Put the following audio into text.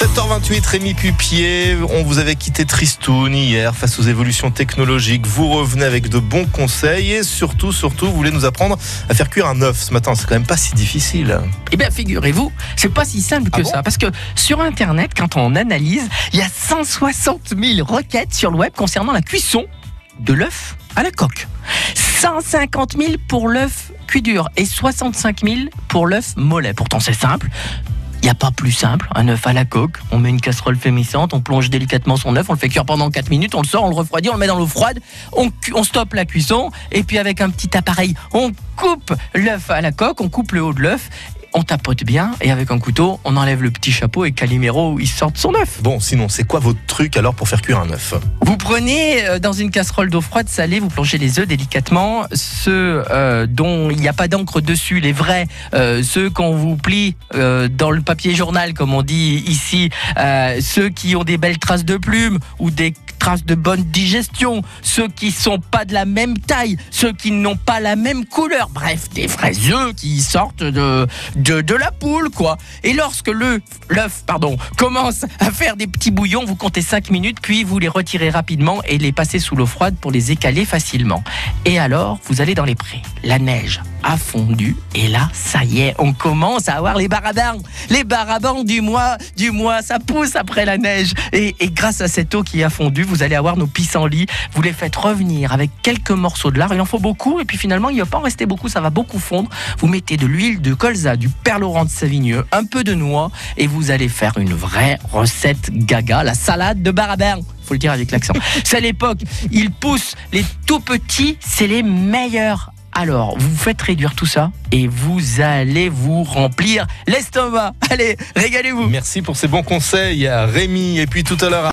7h28, Rémi Pupier, on vous avait quitté Tristoun hier face aux évolutions technologiques. Vous revenez avec de bons conseils et surtout, surtout, vous voulez nous apprendre à faire cuire un œuf ce matin. C'est quand même pas si difficile. Eh bien, figurez-vous, c'est pas si simple que Ah bon ça. Parce que sur Internet, quand on analyse, il y a 160 000 requêtes sur le web concernant la cuisson de l'œuf à la coque. 150 000 pour l'œuf cuit dur et 65 000 pour l'œuf mollet. Pourtant, c'est simple. Il n'y a pas plus simple, un œuf à la coque, on met une casserole fémissante, on plonge délicatement son œuf, on le fait cuire pendant 4 minutes, on le sort, on le refroidit, on le met dans l'eau froide, on, on stoppe la cuisson, et puis avec un petit appareil, on coupe l'œuf à la coque, on coupe le haut de l'œuf, on tapote bien, et avec un couteau, on enlève le petit chapeau et Calimero, il sort de son œuf. Bon, sinon, c'est quoi votre truc alors pour faire cuire un œuf? Vous prenez euh, dans une casserole d'eau froide salée, vous plongez les œufs délicatement, ceux euh, dont il n'y a pas d'encre dessus, les vrais, euh, ceux qu'on vous plie dans le papier journal, comme on dit ici, ceux qui ont des belles traces de plumes ou des traces de bonne digestion, ceux qui sont pas de la même taille, ceux qui n'ont pas la même couleur, bref, des vrais œufs qui sortent de, de, la poule, quoi. Et lorsque l'œuf, commence à faire des petits bouillons, vous comptez 5 minutes, puis vous les retirez rapidement et les passez sous l'eau froide pour les écaler facilement. Et alors, vous allez dans les prés. La neige a fondu et là, ça y est, on commence à avoir les barabans. Les barabans du mois, du mois, ça pousse après la neige. Et, grâce à cette eau qui a fondu, vous allez avoir nos pissenlits. Vous les faites revenir avec quelques morceaux de lard. Il en faut beaucoup et puis finalement, il ne va pas en rester beaucoup, ça va beaucoup fondre. Vous mettez de l'huile de colza, du perlorant de Savigneux, un peu de noix et vous allez faire une vraie recette gaga, la salade de barabin. Faut le dire avec l'accent. C'est l'époque, ils poussent les tout petits, c'est les meilleurs. Alors, vous faites réduire tout ça et vous allez vous remplir l'estomac. Allez, régalez-vous. Merci pour ces bons conseils, Rémi. Et puis tout à l'heure,